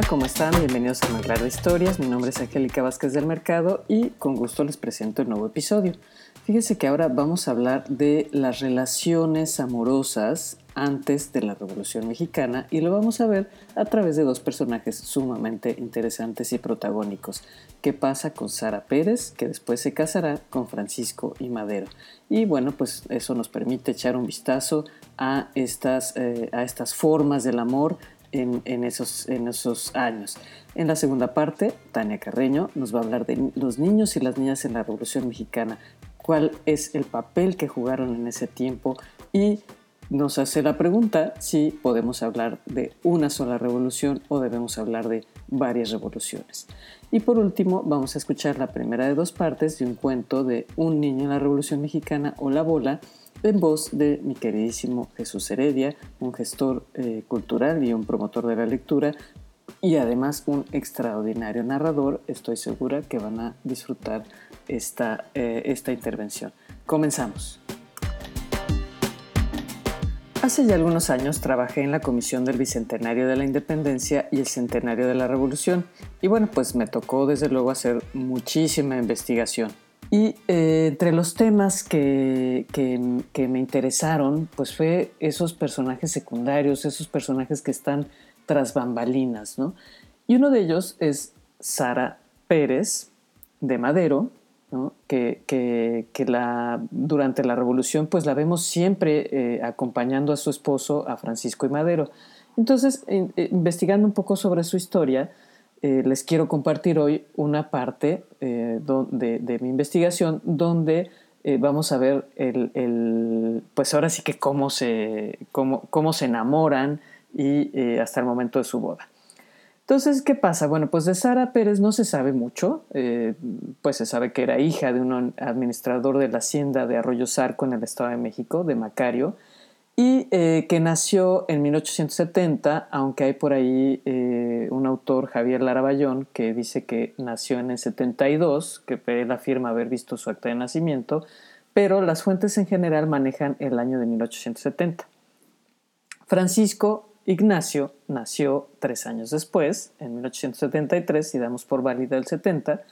Hola, ¿cómo están? Bienvenidos a Manglar de Historias. Mi nombre es Angélica Vázquez del Mercado y con gusto les presento el nuevo episodio. Fíjense que ahora vamos a hablar de las relaciones amorosas antes de la Revolución Mexicana y lo vamos a ver a través de dos personajes sumamente interesantes y protagónicos. ¿Qué pasa con Sara Pérez, que después se casará con Francisco y Madero? Y bueno, pues eso nos permite echar un vistazo a estas, eh, a estas formas del amor en, esos, en esos años. En la segunda parte, Tania Carreño nos va a hablar de los niños y las niñas en la Revolución Mexicana, cuál es el papel que jugaron en ese tiempo y nos hace la pregunta si podemos hablar de una sola revolución o debemos hablar de varias revoluciones. Y por último, vamos a escuchar la primera de dos partes de un cuento de Un niño en la Revolución Mexicana o La Bola, en voz de mi queridísimo Jesús Heredia, un gestor eh, cultural y un promotor de la lectura, y además un extraordinario narrador. Estoy segura que van a disfrutar esta, eh, esta intervención. Comenzamos. Hace ya algunos años trabajé en la Comisión del Bicentenario de la Independencia y el Centenario de la Revolución y bueno, pues me tocó desde luego hacer muchísima investigación. Y eh, entre los temas que, que, me interesaron, pues fue esos personajes secundarios, esos personajes que están tras bambalinas, ¿no? Y uno de ellos es Sara Pérez de Madero, ¿no? que, que, la, durante la revolución pues la vemos siempre eh, acompañando a su esposo, a Francisco y Madero. Entonces, investigando un poco sobre su historia, eh, les quiero compartir hoy una parte eh, de, mi investigación donde eh, vamos a ver el, pues ahora sí que cómo se, cómo, cómo se enamoran y hasta el momento de su boda. Entonces, ¿qué pasa? Bueno, pues de Sara Pérez no se sabe mucho, pues se sabe que era hija de un administrador de la hacienda de Arroyo Zarco en el Estado de México, de Macario, y eh, que nació en 1870, aunque hay por ahí eh, un autor, Javier Laraballón, que dice que nació en el 72, que él afirma haber visto su acta de nacimiento, pero las fuentes en general manejan el año de 1870. Francisco Ignacio nació tres años después, en 1873, y damos por válida el 70,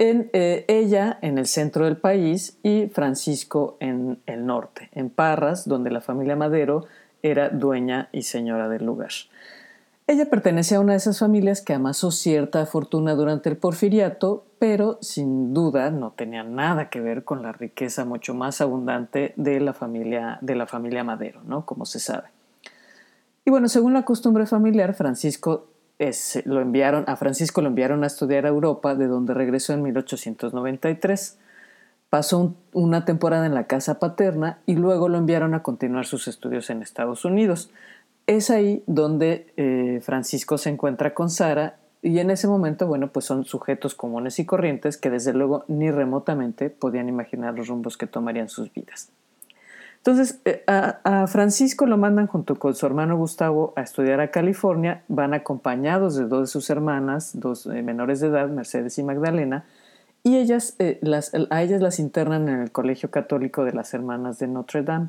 en, eh, ella en el centro del país y Francisco en el norte, en Parras, donde la familia Madero era dueña y señora del lugar. Ella pertenecía a una de esas familias que amasó cierta fortuna durante el porfiriato, pero sin duda no tenía nada que ver con la riqueza mucho más abundante de la familia, de la familia Madero, ¿no? como se sabe. Y bueno, según la costumbre familiar, Francisco lo enviaron, a Francisco lo enviaron a estudiar a Europa, de donde regresó en 1893. Pasó una temporada en la casa paterna y luego lo enviaron a continuar sus estudios en Estados Unidos. Es ahí donde eh, Francisco se encuentra con Sara y en ese momento, bueno, pues son sujetos comunes y corrientes que desde luego ni remotamente podían imaginar los rumbos que tomarían sus vidas. Entonces, eh, a, Francisco lo mandan junto con su hermano Gustavo a estudiar a California, van acompañados de dos de sus hermanas, dos eh, menores de edad, Mercedes y Magdalena, y ellas, eh, a ellas las internan en el Colegio Católico de las Hermanas de Notre Dame.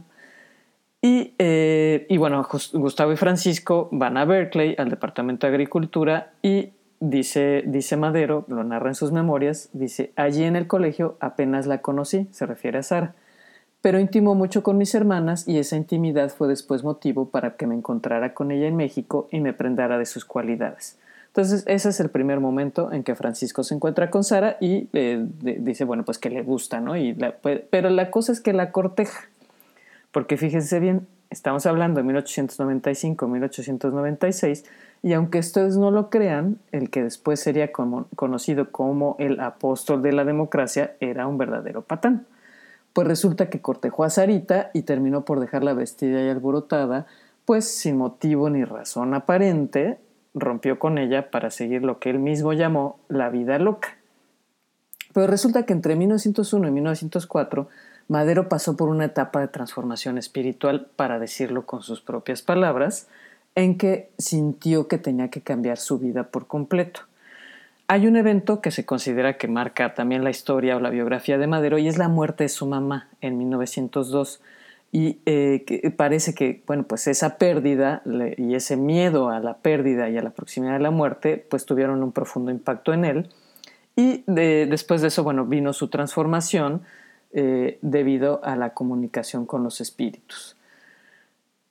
Y, y bueno, Gustavo y Francisco van a Berkeley, al Departamento de Agricultura, y dice, dice Madero, lo narra en sus memorias, dice, allí en el colegio apenas la conocí, se refiere a Sara pero intimó mucho con mis hermanas y esa intimidad fue después motivo para que me encontrara con ella en México y me prendara de sus cualidades. Entonces ese es el primer momento en que Francisco se encuentra con Sara y eh, dice, bueno, pues que le gusta, ¿no? Y pues, pero la cosa es que la corteja, porque fíjense bien, estamos hablando de 1895-1896 y aunque ustedes no lo crean, el que después sería conocido como el apóstol de la democracia era un verdadero patán. Pues resulta que cortejó a Sarita y terminó por dejarla vestida y alborotada, pues sin motivo ni razón aparente, rompió con ella para seguir lo que él mismo llamó la vida loca. Pero resulta que entre 1901 y 1904, Madero pasó por una etapa de transformación espiritual, para decirlo con sus propias palabras, en que sintió que tenía que cambiar su vida por completo. Hay un evento que se considera que marca también la historia o la biografía de Madero y es la muerte de su mamá en 1902. y que parece que, bueno, pues esa pérdida y ese miedo a la pérdida y a la proximidad de la muerte, pues tuvieron un profundo impacto en él. Y después de eso, bueno, vino su transformación debido a la comunicación con los espíritus.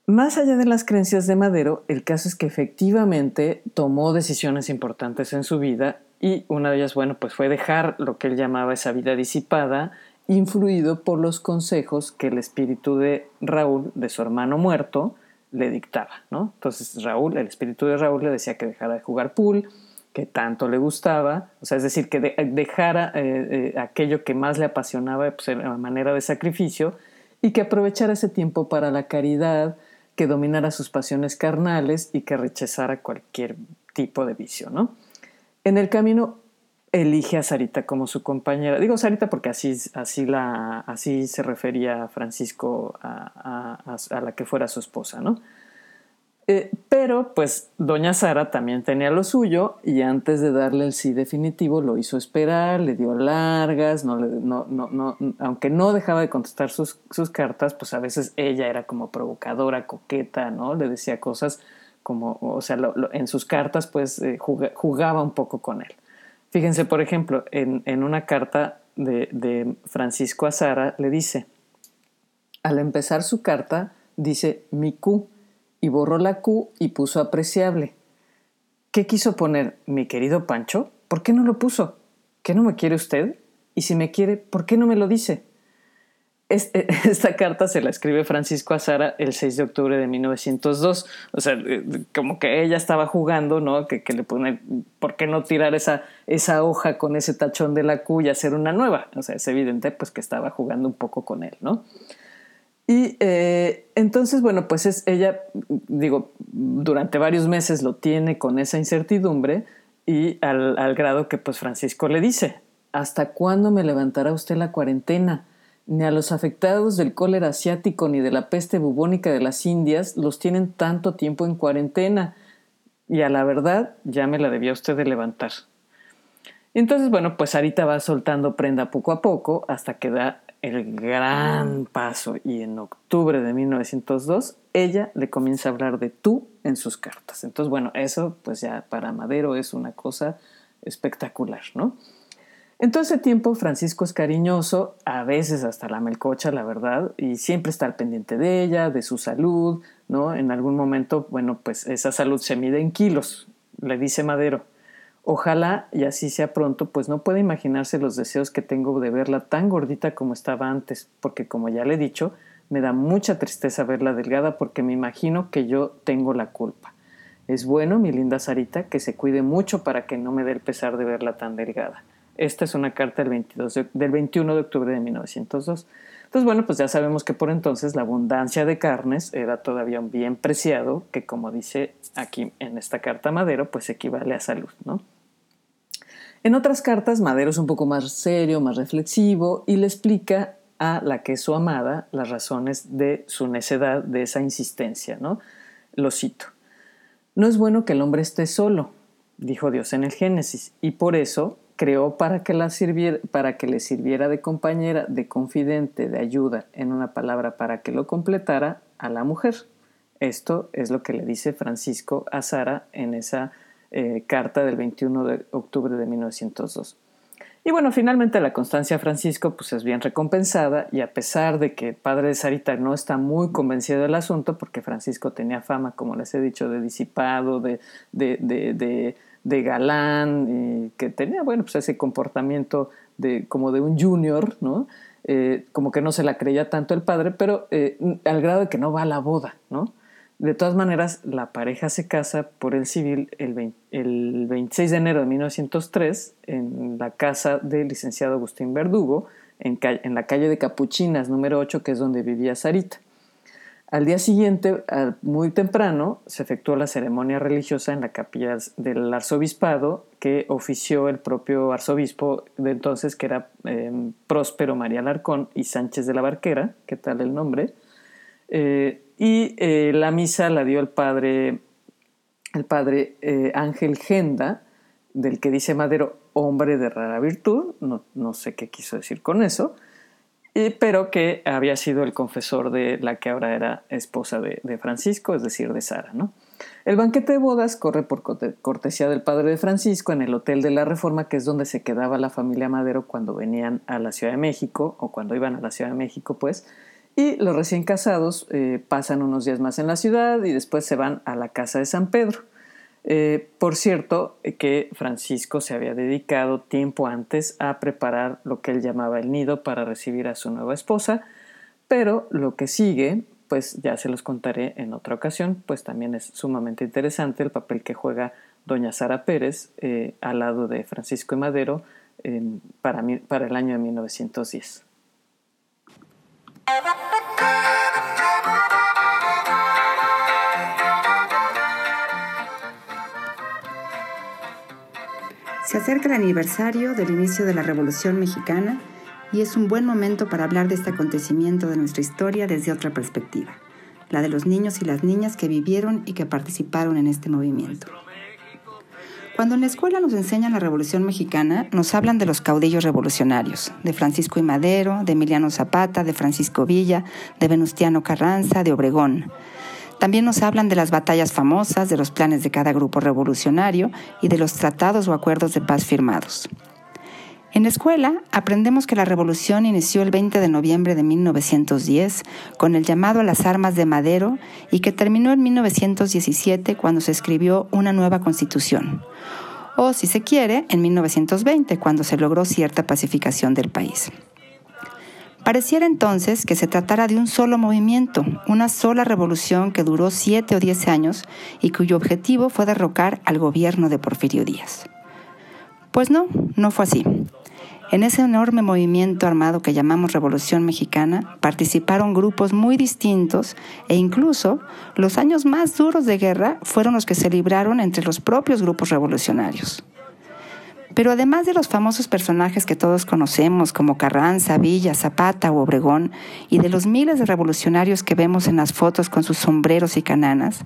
Más allá de las creencias de Madero, el caso es que efectivamente tomó decisiones importantes en su vida y una de ellas, bueno, pues fue dejar lo que él llamaba esa vida disipada, influido por los consejos que el espíritu de Raúl, de su hermano muerto, le dictaba, ¿no? Entonces Raúl, el espíritu de Raúl le decía que dejara de jugar pool, que tanto le gustaba, o sea, es decir, que dejara eh, eh, aquello que más le apasionaba, pues, a manera de sacrificio, y que aprovechara ese tiempo para la caridad, que dominara sus pasiones carnales y que rechazara cualquier tipo de vicio, ¿no? En el camino elige a Sarita como su compañera. Digo Sarita porque así, así, la, así se refería Francisco a, a la que fuera su esposa, ¿no? Eh, pero pues doña Sara también tenía lo suyo y antes de darle el sí definitivo lo hizo esperar, le dio largas, no, no, no, aunque no dejaba de contestar sus, cartas, pues a veces ella era como provocadora, coqueta, ¿no? Le decía cosas como, o sea, en sus cartas pues eh, jugaba un poco con él. Fíjense, por ejemplo, en, en una carta de, de Francisco a Sara le dice, al empezar su carta, dice mi Q y borró la Q y puso apreciable. ¿Qué quiso poner mi querido Pancho? ¿Por qué no lo puso? ¿Qué no me quiere usted? Y si me quiere, ¿por qué no me lo dice? esta carta se la escribe Francisco a Sara el 6 de octubre de 1902. O sea, eh, como que ella estaba jugando, ¿no? Que, le pone, ¿por qué no tirar esa, esa hoja con ese tachón de la y hacer una nueva? O sea, es evidente pues que estaba jugando un poco con él, ¿no? Y eh, entonces, bueno, pues es ella, digo, durante varios meses lo tiene con esa incertidumbre y al, al grado que pues Francisco le dice, ¿hasta cuándo me levantará usted la cuarentena? Ni a los afectados del cólera asiático ni de la peste bubónica de las Indias los tienen tanto tiempo en cuarentena. Y a la verdad ya me la debía usted de levantar. Entonces, bueno, pues Sarita va soltando prenda poco a poco hasta que da el gran paso y en octubre de 1902 ella le comienza a hablar de tú en sus cartas. Entonces, bueno, eso pues ya para Madero es una cosa espectacular, ¿no? En todo ese tiempo Francisco es cariñoso, a veces hasta la melcocha, la verdad, y siempre está al pendiente de ella, de su salud, ¿no? En algún momento, bueno, pues esa salud se mide en kilos, le dice Madero. Ojalá y así sea pronto, pues no puede imaginarse los deseos que tengo de verla tan gordita como estaba antes, porque como ya le he dicho, me da mucha tristeza verla delgada porque me imagino que yo tengo la culpa. Es bueno, mi linda Sarita, que se cuide mucho para que no me dé el pesar de verla tan delgada. Esta es una carta del, 22 del 21 de octubre de 1902. Entonces, bueno, pues ya sabemos que por entonces la abundancia de carnes era todavía un bien preciado, que como dice aquí en esta carta Madero, pues equivale a salud, ¿no? En otras cartas, Madero es un poco más serio, más reflexivo y le explica a la que es su amada las razones de su necedad, de esa insistencia, ¿no? Lo cito. No es bueno que el hombre esté solo, dijo Dios en el Génesis, y por eso creó para que, la para que le sirviera de compañera, de confidente, de ayuda, en una palabra para que lo completara a la mujer. Esto es lo que le dice Francisco a Sara en esa eh, carta del 21 de octubre de 1902. Y bueno, finalmente la constancia de Francisco pues es bien recompensada y a pesar de que el padre de Sarita no está muy convencido del asunto, porque Francisco tenía fama, como les he dicho, de disipado, de, de de galán, que tenía, bueno, pues ese comportamiento de, como de un junior, ¿no? Eh, como que no se la creía tanto el padre, pero eh, al grado de que no va a la boda, ¿no? De todas maneras, la pareja se casa por el civil el, el 26 de enero de 1903 en la casa del licenciado Agustín Verdugo, en, la calle de Capuchinas número 8, que es donde vivía Sarita. Al día siguiente, muy temprano, se efectuó la ceremonia religiosa en la capilla del arzobispado que ofició el propio arzobispo de entonces, que era em, Próspero María Larcón y Sánchez de la Barquera, ¿qué tal el nombre? Eh, y eh, la misa la dio el padre, el padre eh, Ángel Genda, del que dice Madero, hombre de rara virtud, no, no sé qué quiso decir con eso, pero que había sido el confesor de la que ahora era esposa de, Francisco, es decir, de Sara. ¿no? El banquete de bodas corre por cortesía del padre de Francisco en el Hotel de la Reforma, que es donde se quedaba la familia Madero cuando venían a la Ciudad de México, o cuando iban a la Ciudad de México, pues, y los recién casados eh, pasan unos días más en la ciudad y después se van a la casa de San Pedro. Eh, por cierto, eh, que Francisco se había dedicado tiempo antes a preparar lo que él llamaba el nido para recibir a su nueva esposa, pero lo que sigue, pues ya se los contaré en otra ocasión, pues también es sumamente interesante el papel que juega doña Sara Pérez al lado de Francisco y Madero para, para el año de 1910. Se acerca el aniversario del inicio de la Revolución Mexicana y es un buen momento para hablar de este acontecimiento de nuestra historia desde otra perspectiva, la de los niños y las niñas que vivieron y que participaron en este movimiento. Cuando en la escuela nos enseñan la Revolución Mexicana, nos hablan de los caudillos revolucionarios, de Francisco y Madero, de Emiliano Zapata, de Francisco Villa, de Venustiano Carranza, de Obregón. También nos hablan de las batallas famosas, de los planes de cada grupo revolucionario y de los tratados o acuerdos de paz firmados. En la escuela aprendemos que la revolución inició el 20 de noviembre de 1910 con el llamado a las armas de Madero y que terminó en 1917 cuando se escribió una nueva constitución. O, si se quiere, en 1920 cuando se logró cierta pacificación del país. Pareciera entonces que se tratara de un solo movimiento, una sola revolución que duró siete o diez años y cuyo objetivo fue derrocar al gobierno de Porfirio Díaz. Pues no, no fue así. En ese enorme movimiento armado que llamamos Revolución Mexicana participaron grupos muy distintos e incluso los años más duros de guerra fueron los que se libraron entre los propios grupos revolucionarios. Pero además de los famosos personajes que todos conocemos como Carranza, Villa, Zapata o Obregón, y de los miles de revolucionarios que vemos en las fotos con sus sombreros y cananas,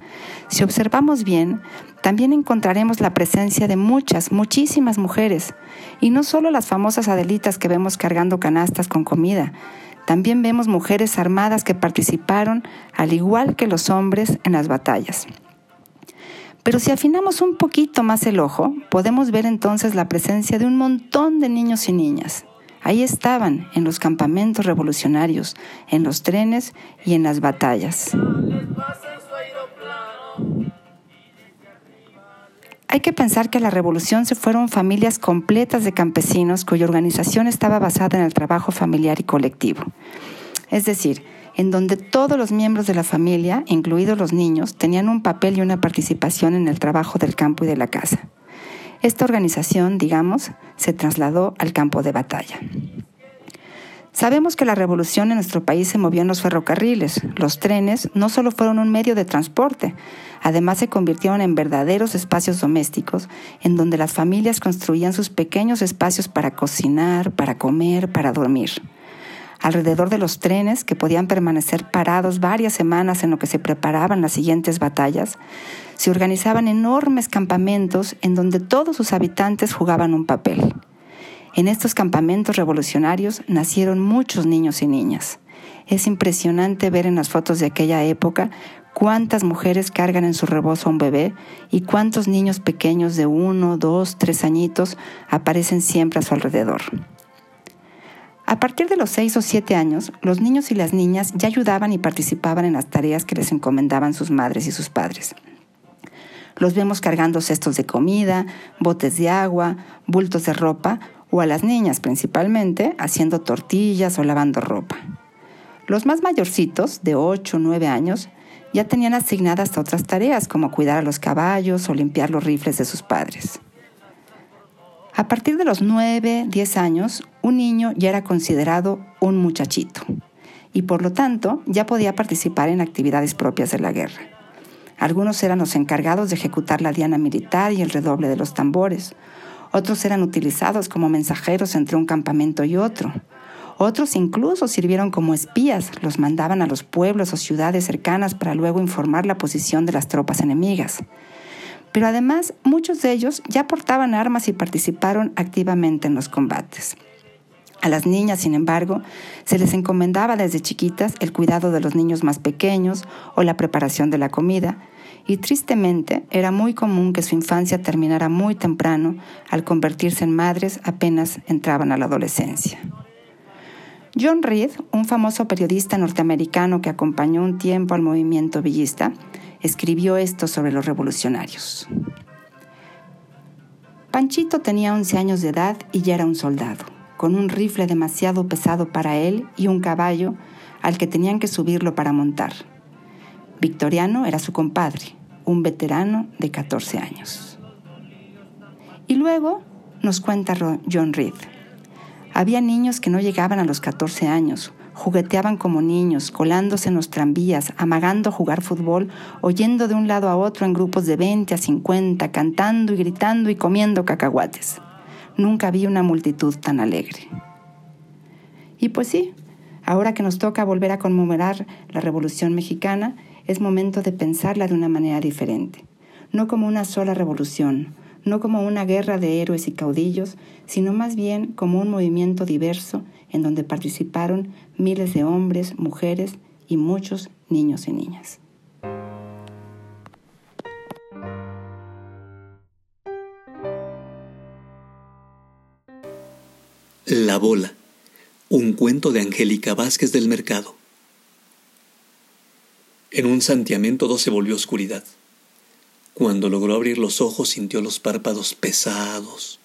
si observamos bien, también encontraremos la presencia de muchas, muchísimas mujeres, y no solo las famosas Adelitas que vemos cargando canastas con comida, también vemos mujeres armadas que participaron, al igual que los hombres, en las batallas. Pero si afinamos un poquito más el ojo, podemos ver entonces la presencia de un montón de niños y niñas. Ahí estaban, en los campamentos revolucionarios, en los trenes y en las batallas. Hay que pensar que a la revolución se fueron familias completas de campesinos cuya organización estaba basada en el trabajo familiar y colectivo. Es decir, en donde todos los miembros de la familia, incluidos los niños, tenían un papel y una participación en el trabajo del campo y de la casa. Esta organización, digamos, se trasladó al campo de batalla. Sabemos que la revolución en nuestro país se movió en los ferrocarriles. Los trenes no solo fueron un medio de transporte, además se convirtieron en verdaderos espacios domésticos en donde las familias construían sus pequeños espacios para cocinar, para comer, para dormir alrededor de los trenes que podían permanecer parados varias semanas en lo que se preparaban las siguientes batallas, se organizaban enormes campamentos en donde todos sus habitantes jugaban un papel. En estos campamentos revolucionarios nacieron muchos niños y niñas. Es impresionante ver en las fotos de aquella época cuántas mujeres cargan en su rebozo a un bebé y cuántos niños pequeños de uno, dos, tres añitos aparecen siempre a su alrededor. A partir de los seis o siete años, los niños y las niñas ya ayudaban y participaban en las tareas que les encomendaban sus madres y sus padres. Los vemos cargando cestos de comida, botes de agua, bultos de ropa o a las niñas principalmente haciendo tortillas o lavando ropa. Los más mayorcitos, de 8 o 9 años, ya tenían asignadas otras tareas como cuidar a los caballos o limpiar los rifles de sus padres. A partir de los 9, 10 años, un niño ya era considerado un muchachito y por lo tanto ya podía participar en actividades propias de la guerra. Algunos eran los encargados de ejecutar la diana militar y el redoble de los tambores. Otros eran utilizados como mensajeros entre un campamento y otro. Otros incluso sirvieron como espías, los mandaban a los pueblos o ciudades cercanas para luego informar la posición de las tropas enemigas pero además muchos de ellos ya portaban armas y participaron activamente en los combates. A las niñas, sin embargo, se les encomendaba desde chiquitas el cuidado de los niños más pequeños o la preparación de la comida, y tristemente era muy común que su infancia terminara muy temprano al convertirse en madres apenas entraban a la adolescencia. John Reed, un famoso periodista norteamericano que acompañó un tiempo al movimiento villista, escribió esto sobre los revolucionarios. Panchito tenía 11 años de edad y ya era un soldado, con un rifle demasiado pesado para él y un caballo al que tenían que subirlo para montar. Victoriano era su compadre, un veterano de 14 años. Y luego nos cuenta John Reed. Había niños que no llegaban a los 14 años, jugueteaban como niños, colándose en los tranvías, amagando jugar fútbol, oyendo de un lado a otro en grupos de 20 a 50, cantando y gritando y comiendo cacahuates. Nunca vi una multitud tan alegre. Y pues sí, ahora que nos toca volver a conmemorar la Revolución Mexicana, es momento de pensarla de una manera diferente, no como una sola revolución, no como una guerra de héroes y caudillos, sino más bien como un movimiento diverso en donde participaron miles de hombres, mujeres y muchos niños y niñas. La bola, un cuento de Angélica Vázquez del Mercado. En un santiamén todo se volvió oscuridad. Cuando logró abrir los ojos sintió los párpados pesados.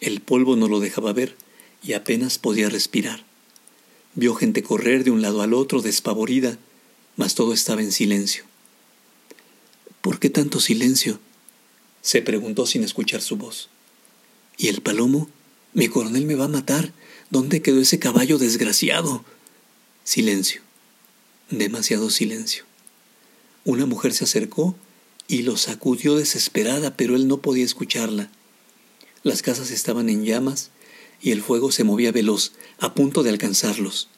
El polvo no lo dejaba ver y apenas podía respirar. Vio gente correr de un lado al otro despavorida, mas todo estaba en silencio. ¿Por qué tanto silencio? se preguntó sin escuchar su voz. ¿Y el palomo? Mi coronel me va a matar. ¿Dónde quedó ese caballo desgraciado? Silencio. Demasiado silencio. Una mujer se acercó y lo sacudió desesperada, pero él no podía escucharla. Las casas estaban en llamas y el fuego se movía veloz, a punto de alcanzarlos.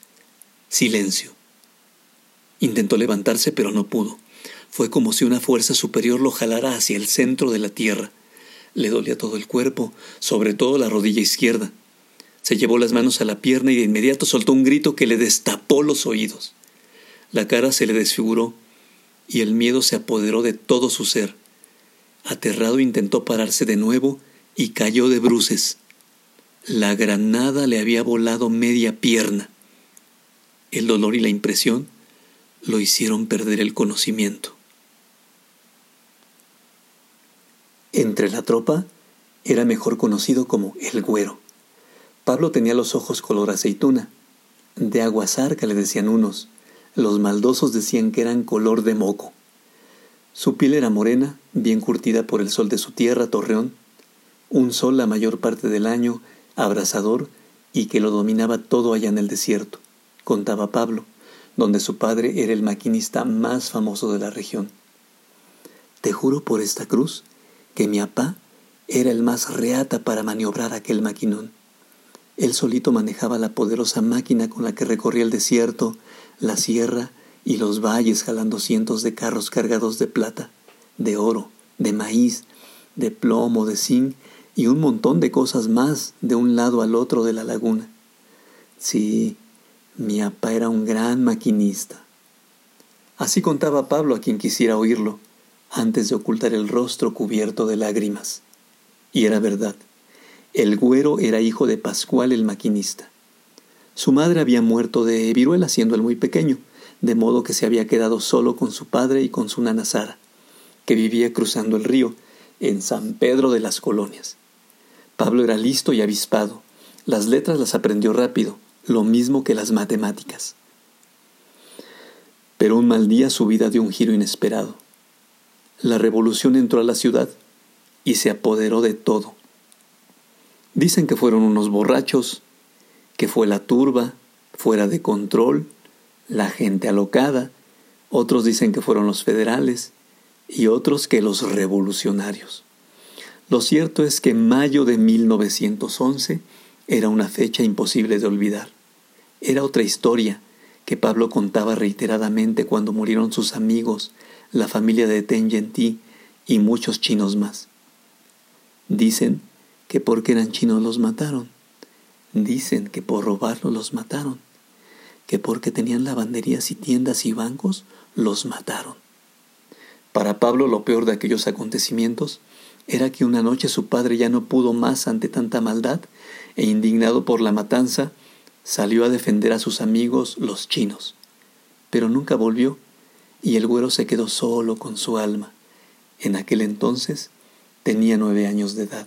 Silencio. Intentó levantarse, pero no pudo. Fue como si una fuerza superior lo jalara hacia el centro de la tierra. Le dolía todo el cuerpo, sobre todo la rodilla izquierda. Se llevó las manos a la pierna y de inmediato soltó un grito que le destapó los oídos. La cara se le desfiguró y el miedo se apoderó de todo su ser. Aterrado intentó pararse de nuevo y cayó de bruces. La granada le había volado media pierna. El dolor y la impresión lo hicieron perder el conocimiento. Entre la tropa era mejor conocido como el güero. Pablo tenía los ojos color aceituna. De aguazarca le decían unos, los maldosos decían que eran color de moco. Su piel era morena, bien curtida por el sol de su tierra, Torreón, un sol la mayor parte del año, abrasador y que lo dominaba todo allá en el desierto, contaba Pablo, donde su padre era el maquinista más famoso de la región. Te juro por esta cruz que mi apá era el más reata para maniobrar aquel maquinón. Él solito manejaba la poderosa máquina con la que recorría el desierto, la sierra y los valles jalando cientos de carros cargados de plata, de oro, de maíz, de plomo, de zinc y un montón de cosas más de un lado al otro de la laguna. Sí, mi apa era un gran maquinista. Así contaba Pablo a quien quisiera oírlo, antes de ocultar el rostro cubierto de lágrimas. Y era verdad. El güero era hijo de Pascual el maquinista. Su madre había muerto de viruela siendo él muy pequeño, de modo que se había quedado solo con su padre y con su nana Sara, que vivía cruzando el río, en San Pedro de las Colonias. Pablo era listo y avispado. Las letras las aprendió rápido, lo mismo que las matemáticas. Pero un mal día su vida dio un giro inesperado. La revolución entró a la ciudad y se apoderó de todo. Dicen que fueron unos borrachos, que fue la turba, fuera de control, la gente alocada, otros dicen que fueron los federales y otros que los revolucionarios. Lo cierto es que mayo de 1911 era una fecha imposible de olvidar. Era otra historia que Pablo contaba reiteradamente cuando murieron sus amigos, la familia de Ten y muchos chinos más. Dicen que porque eran chinos los mataron Dicen que por robarlos los mataron, que porque tenían lavanderías y tiendas y bancos, los mataron. Para Pablo lo peor de aquellos acontecimientos era que una noche su padre ya no pudo más ante tanta maldad e indignado por la matanza, salió a defender a sus amigos los chinos. Pero nunca volvió y el güero se quedó solo con su alma. En aquel entonces tenía nueve años de edad.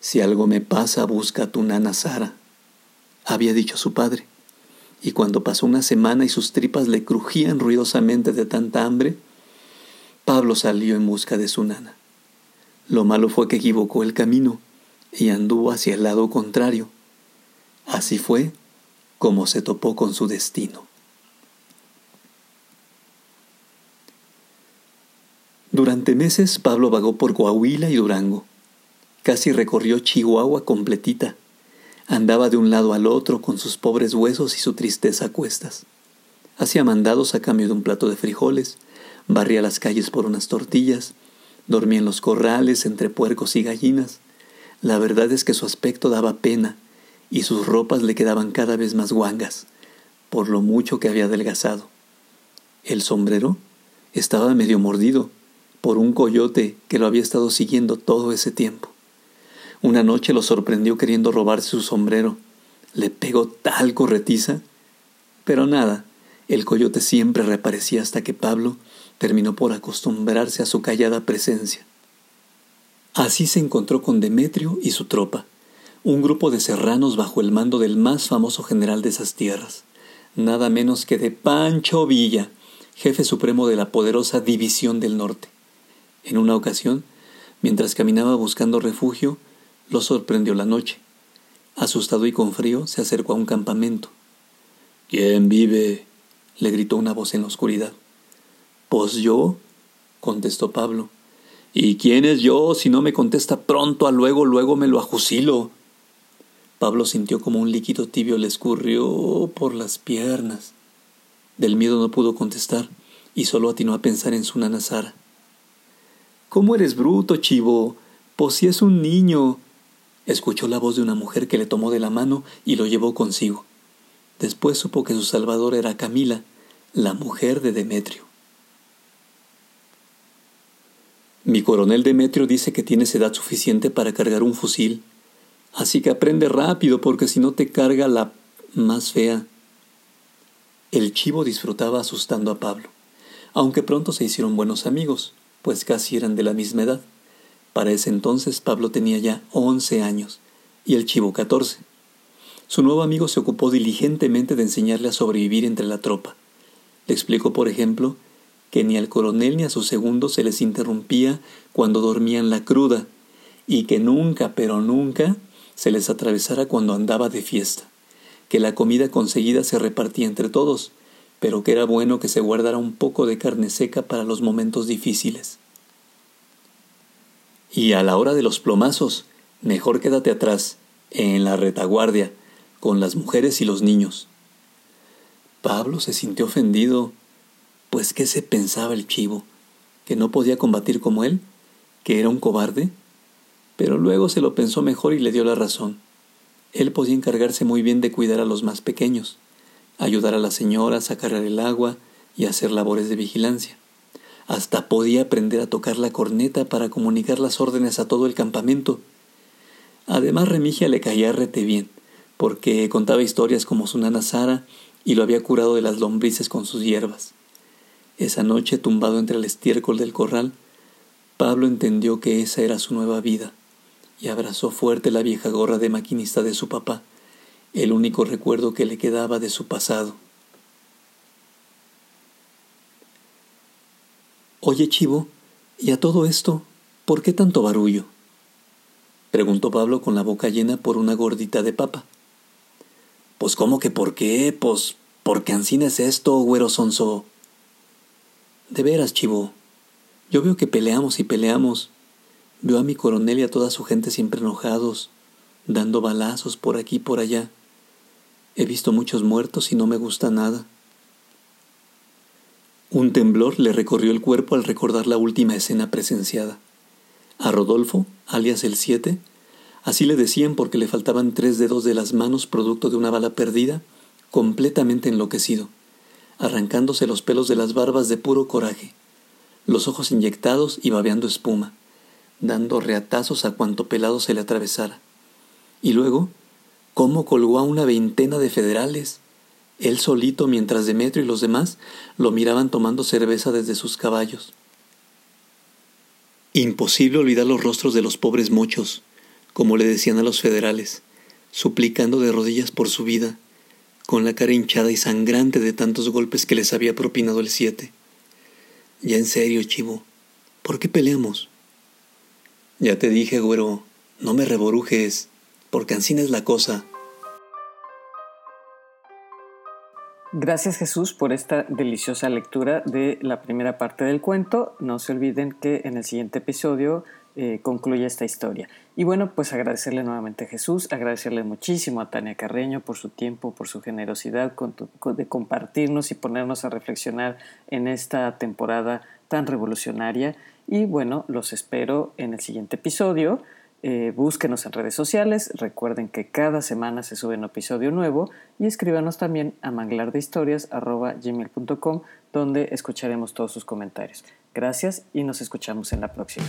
Si algo me pasa, busca a tu nana Sara, había dicho su padre. Y cuando pasó una semana y sus tripas le crujían ruidosamente de tanta hambre, Pablo salió en busca de su nana. Lo malo fue que equivocó el camino y anduvo hacia el lado contrario. Así fue como se topó con su destino. Durante meses Pablo vagó por Coahuila y Durango. Casi recorrió Chihuahua completita. Andaba de un lado al otro con sus pobres huesos y su tristeza a cuestas. Hacía mandados a cambio de un plato de frijoles, barría las calles por unas tortillas, dormía en los corrales entre puercos y gallinas. La verdad es que su aspecto daba pena y sus ropas le quedaban cada vez más guangas, por lo mucho que había adelgazado. El sombrero estaba medio mordido por un coyote que lo había estado siguiendo todo ese tiempo. Una noche lo sorprendió queriendo robarse su sombrero. Le pegó tal corretiza. Pero nada, el coyote siempre reaparecía hasta que Pablo terminó por acostumbrarse a su callada presencia. Así se encontró con Demetrio y su tropa, un grupo de serranos bajo el mando del más famoso general de esas tierras, nada menos que de Pancho Villa, jefe supremo de la poderosa División del Norte. En una ocasión, mientras caminaba buscando refugio, lo sorprendió la noche. Asustado y con frío, se acercó a un campamento. ¿Quién vive? le gritó una voz en la oscuridad. Pues yo, contestó Pablo. ¿Y quién es yo? Si no me contesta pronto, a luego, luego me lo ajusilo. Pablo sintió como un líquido tibio le escurrió por las piernas. Del miedo no pudo contestar y solo atinó a pensar en su nana Sara. ¿Cómo eres bruto, chivo? Pues si es un niño escuchó la voz de una mujer que le tomó de la mano y lo llevó consigo. Después supo que su salvador era Camila, la mujer de Demetrio. Mi coronel Demetrio dice que tienes edad suficiente para cargar un fusil, así que aprende rápido porque si no te carga la más fea. El chivo disfrutaba asustando a Pablo, aunque pronto se hicieron buenos amigos, pues casi eran de la misma edad. Para ese entonces Pablo tenía ya once años y el chivo catorce. Su nuevo amigo se ocupó diligentemente de enseñarle a sobrevivir entre la tropa. Le explicó, por ejemplo, que ni al coronel ni a su segundo se les interrumpía cuando dormían la cruda, y que nunca, pero nunca, se les atravesara cuando andaba de fiesta, que la comida conseguida se repartía entre todos, pero que era bueno que se guardara un poco de carne seca para los momentos difíciles. Y a la hora de los plomazos, mejor quédate atrás, en la retaguardia, con las mujeres y los niños. Pablo se sintió ofendido, pues ¿qué se pensaba el chivo? ¿Que no podía combatir como él? ¿Que era un cobarde? Pero luego se lo pensó mejor y le dio la razón. Él podía encargarse muy bien de cuidar a los más pequeños, ayudar a la señora a sacar el agua y hacer labores de vigilancia. Hasta podía aprender a tocar la corneta para comunicar las órdenes a todo el campamento. Además, Remigia le caía rete bien, porque contaba historias como su nana Sara y lo había curado de las lombrices con sus hierbas. Esa noche, tumbado entre el estiércol del corral, Pablo entendió que esa era su nueva vida y abrazó fuerte la vieja gorra de maquinista de su papá, el único recuerdo que le quedaba de su pasado. Oye, Chivo, ¿y a todo esto, por qué tanto barullo? preguntó Pablo con la boca llena por una gordita de papa. Pues cómo que por qué, pues porque ansina es esto, güero sonso. De veras, Chivo, yo veo que peleamos y peleamos. Veo a mi coronel y a toda su gente siempre enojados, dando balazos por aquí y por allá. He visto muchos muertos y no me gusta nada. Un temblor le recorrió el cuerpo al recordar la última escena presenciada. A Rodolfo, alias el Siete, Así le decían porque le faltaban tres dedos de las manos producto de una bala perdida, completamente enloquecido, arrancándose los pelos de las barbas de puro coraje, los ojos inyectados y babeando espuma, dando reatazos a cuanto pelado se le atravesara. Y luego, cómo colgó a una veintena de federales, él solito mientras Demetrio y los demás lo miraban tomando cerveza desde sus caballos. Imposible olvidar los rostros de los pobres mochos, como le decían a los federales, suplicando de rodillas por su vida, con la cara hinchada y sangrante de tantos golpes que les había propinado el siete. Ya en serio, chivo, ¿por qué peleamos? Ya te dije, güero, no me reborujes, porque ansina es la cosa. Gracias Jesús por esta deliciosa lectura de la primera parte del cuento. No se olviden que en el siguiente episodio eh, concluye esta historia. Y bueno, pues agradecerle nuevamente a Jesús, agradecerle muchísimo a Tania Carreño por su tiempo, por su generosidad de compartirnos y ponernos a reflexionar en esta temporada tan revolucionaria. Y bueno, los espero en el siguiente episodio. Eh, búsquenos en redes sociales, recuerden que cada semana se sube un episodio nuevo y escríbanos también a manglardehistorias.gmail.com donde escucharemos todos sus comentarios. Gracias y nos escuchamos en la próxima.